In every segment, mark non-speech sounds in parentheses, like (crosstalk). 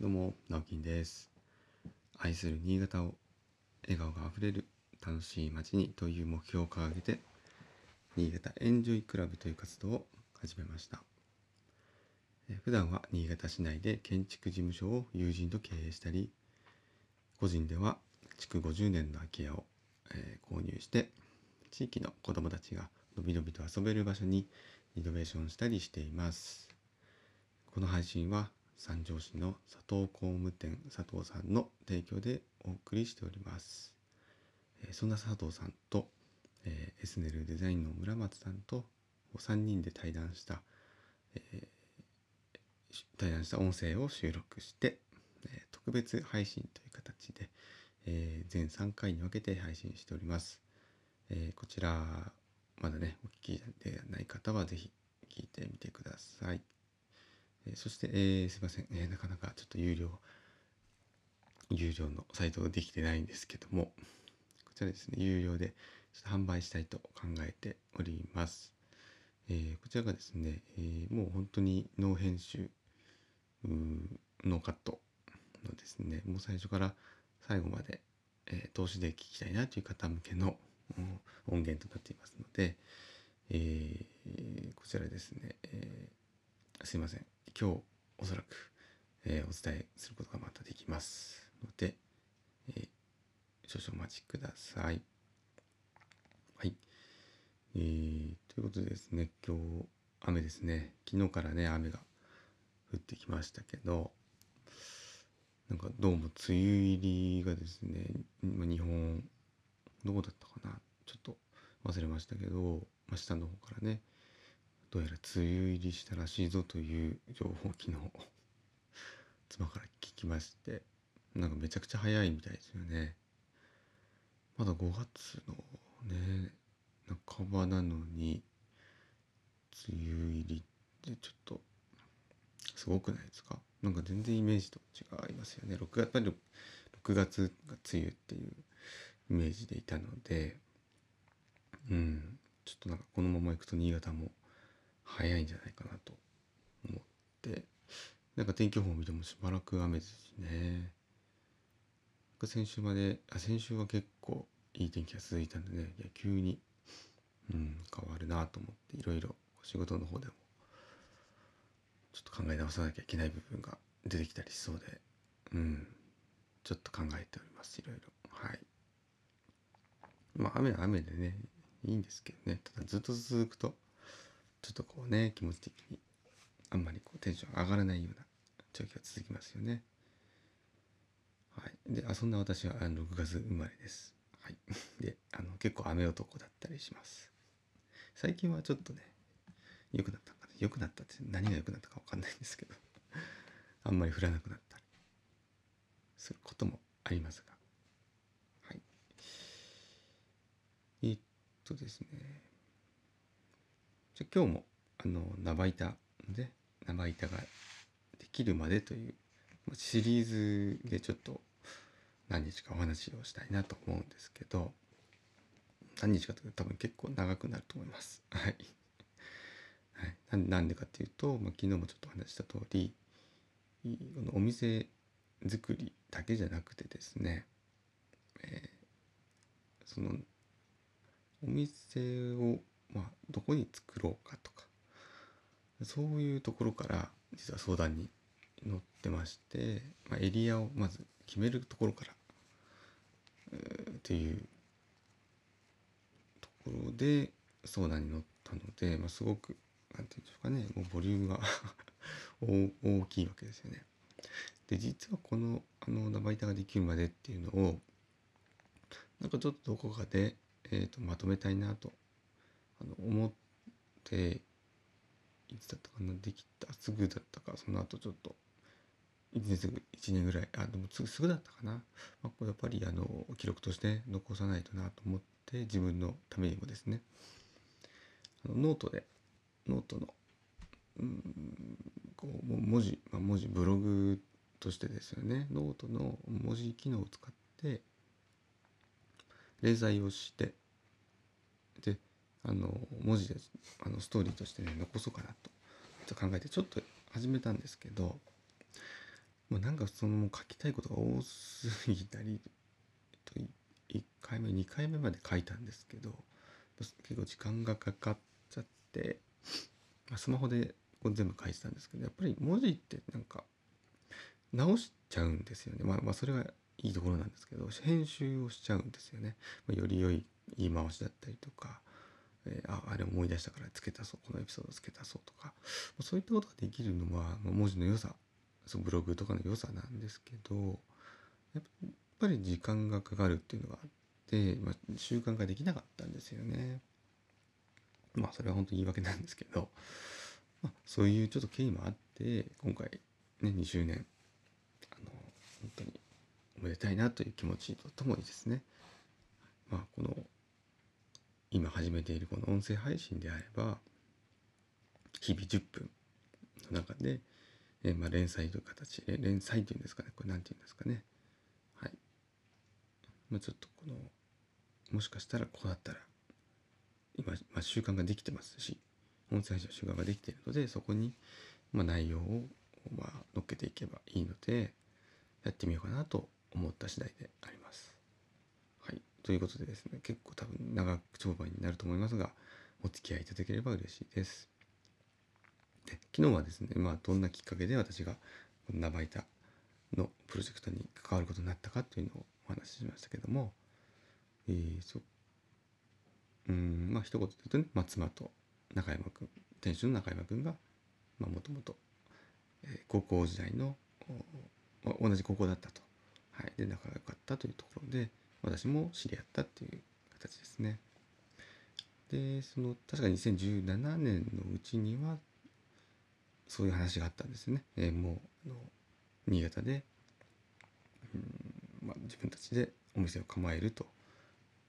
どうも、直樹です。愛する新潟を笑顔があふれる楽しい街にという目標を掲げて、新潟エンジョイクラブという活動を始めました。普段は新潟市内で建築事務所を友人と経営したり、個人では築50年の空き家を、え購入して、地域の子どもたちがのびのびと遊べる場所にリノベーションしたりしています。この配信は三条市の佐藤工務店佐藤さんの提供でお送りしております。そんな佐藤さんと、えー、エスネルデザインの村松さんと3人で対談した、えー、対談した音声を収録して、え、特別配信という形で、え全3回に分けて配信しております。えこちらまだねお聞きでない方は是非聞いてみてください。えそして、えー、すいません、えー、なかなかちょっと有料、有料のサイトができてないんですけども、こちらですね、有料でちょっと販売したいと考えております。えー、こちらがですね、え、もう本当にノー編集、ノーカットのですね、もう最初から最後まで、え、投資で聞きたいなという方向けの音源となっていますので、え、こちらですね、えー、すいません。今日おそらく、えー、お伝えすることがまたできますので、えー、少々お待ちください。はい。えー、ということでですね、今日雨ですね。昨日からね、雨が降ってきましたけど、なんかどうも梅雨入りがですね、日本、どこだったかなちょっと忘れましたけど、まあ、下の方からね、どうやら梅雨入りしたらしいぞという情報を昨日 (laughs) 妻から聞きましてなんかめちゃくちゃ早いみたいですよね。まだ5月のね半ばなのに梅雨入りってちょっとすごくないですか？なんか全然イメージと違いますよね。6月やっぱり6月が梅雨っていうイメージでいたのでうんちょっとなんかこのままいくと新潟も早いんじゃないかなと思って。なんか天気予報を見てもしばらく雨ですしね。先週まであ先週は結構いい天気が続いたんでね。いや急に、うん、変わるなと思っていろいろ仕事の方でもちょっと考え直さなきゃいけない部分が出てきたりしそうでうんちょっと考えておりますいろいろ。はい。まあ雨は雨でねいいんですけどね。ただずっと続くとちょっとこうね気持ち的にあんまりこうテンション上がらないような状況が続きますよね。はい、であそんな私は6月生まれです。はい、であの結構雨男だったりします。最近はちょっとね良くなったかな。良くなったって何が良くなったか分かんないんですけど。あんまり降らなくなったりすることもありますが。はい。え、っとですね。じゃ今日もあの生板で生板ができるまでというシリーズでちょっと何日かお話をしたいなと思うんですけど何日かというと多分結構長くなると思います。(laughs) はい。はい、なんでかっていうと、まあ、昨日もちょっとお話した通りこのお店作りだけじゃなくてですね、えー、そのお店をまあ、どこに作ろうかとかそういうところから実は相談に乗ってまして、まあ、エリアをまず決めるところから、っていうところで相談に乗ったので、まあ、すごく何て言うんでしょうかねもうボリュームが (laughs) 大きいわけですよね。で実はこのあの生板ができるまでっていうのをなんかちょっとどこかで、えーとまとめたいなとあの思っていつだったかなできたすぐだったかその後ちょっと1年すぐ1年ぐらいあでもすぐすぐだったかな、まあ、これやっぱりあの記録として残さないとなと思って自分のためにもですね。あのノートでノートのうんこう文字、まあ、文字ブログとしてですよね。ノートの文字機能を使って連載をしてあの文字であのストーリーとしてね残そうかなと考えてちょっと始めたんですけどまあ、なんかその書きたいことが多すぎたりと1回目2回目まで書いたんですけど結構時間がかかっちゃって、まあ、スマホで全部書いてたんですけどやっぱり文字ってなんか直しちゃうんですよね。まあまあそれはいいところなんですけど編集をしちゃうんですよね、まあ、より良い言い回しだったりとか、えー、ああれ思い出したからつけたそうこのエピソードつけたそうとかそういったことができるのは、文字の良さそのブログとかの良さなんですけどやっぱり時間がかかるっていうのがあって、まあ、習慣ができなかったんですよね。まあそれは本当に言い訳なんですけど、まあ、そういうちょっと経緯もあって今回ね2周年あの本当におめでたいなという気持ちとともにですねまあこの今始めているこの音声配信であれば日々10分の中で、えまあ、連載という形連載というんですかね。これ何て言うんですかね。はい、まあ、ちょっとこのもしかしたらこうだったら今、まあ、習慣ができてますし音声配信の習慣ができているのでそこに、ま、内容を、まあ、乗っけていけばいいのでやってみようかなと思った次第であります。ということでですね結構多分長く長番になると思いますがお付き合いいただければ嬉しいです。で昨日はですね、まあ、どんなきっかけで私がナバイタのプロジェクトに関わることになったかというのをお話ししましたけども、えー、そうんまあ一言で言うとね、まあ、妻と中山君店主の中山君がもともと高校時代の、ま、同じ高校だったと、はい、で仲が良かったというところで私も知り合ったっていう形ですね。でその確か2017年のうちにはそういう話があったんですね。えー、もうの新潟で、うんまあ、自分たちでお店を構えるという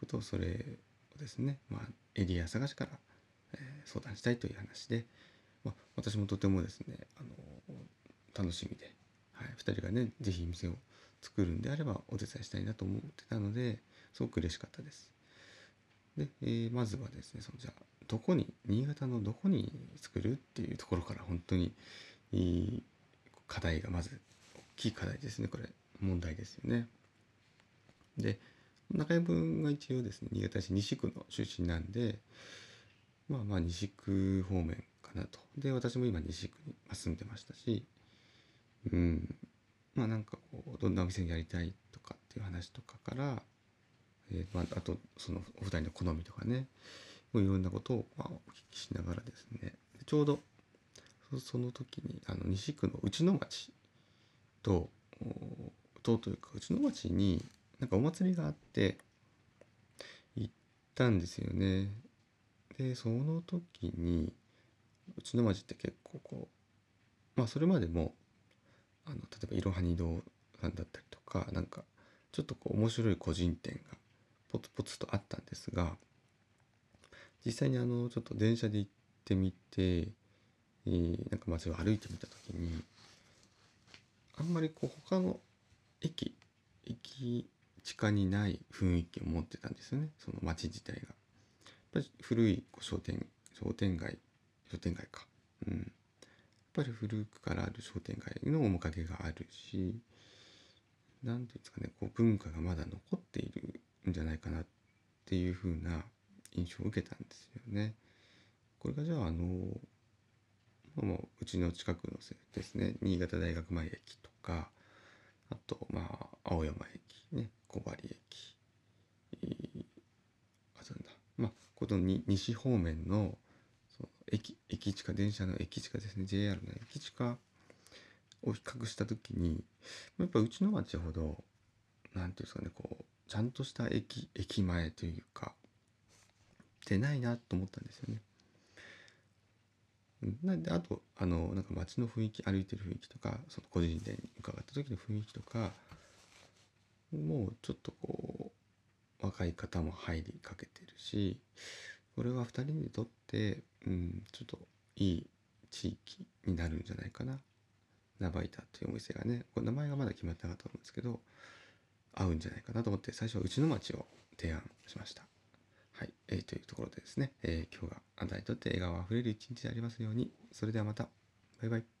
ことをそれをですね、まあ、エリア探しから、えー、相談したいという話で、まあ、私もとてもですねあの楽しみで、はい、2人がね是非店を作るんであればお手伝いしたいなと思ってたのですごく嬉しかったです。で、えー、まずはですねそのじゃあどこに新潟のどこに作るっていうところから本当にいい課題がまず大きい課題ですねこれ問題ですよね。で中山が一応ですね新潟市西区の出身なんでまあまあ西区方面かなとで私も今西区に住んでましたしうんまあなんかこうどんなお店にやりたいとかっていう話とかから、えーまあ、あとそのお二人の好みとかねいろんなことをまあお聞きしながらですねちょうどその時にあの西区の内野町ととというか内野町になんかお祭りがあって行ったんですよね。でその時にうちの町って結構こうまあそれまでもあの例えばいろはに堂さんだったりとかなんかちょっとこう面白い個人店がポツポツとあったんですが実際にあのちょっと電車で行ってみて、えー、なんか街を歩いてみた時にあんまりこう他の駅駅地下にない雰囲気を持ってたんですよねその街自体が。やっぱり古い商店商店街商店街か。うん。ぱり古くからある商店街の面影があるし何ていうんですかねこう文化がまだ残っているんじゃないかなっていう風な印象を受けたんですよね。これがじゃああのもううちの近くのですね新潟大学前駅とかあとまあ青山駅ね小針駅、えー、あとなんだまあこの西方面のその駅駅地下電車の駅地下ですね JR の駅地下を比較した時にやっぱうちの町ほど何ていうんですかねこうちゃんとした駅駅前というかってないなと思ったんですよね。なんであとあのなんか街の雰囲気歩いてる雰囲気とかその個人店に伺った時の雰囲気とかもうちょっとこう若い方も入りかけてるしこれは2人にとって、うん、ちょっといい地域になるんじゃないかな。ナバイタというお店がねこれ名前がまだ決まってなかったと思うんですけど合うんじゃないかなと思って最初はうちの町を提案しました。はい、えー、というところでですね、えー、今日があなたにとって笑顔あふれる一日でありますように。それではまた。バイバイ。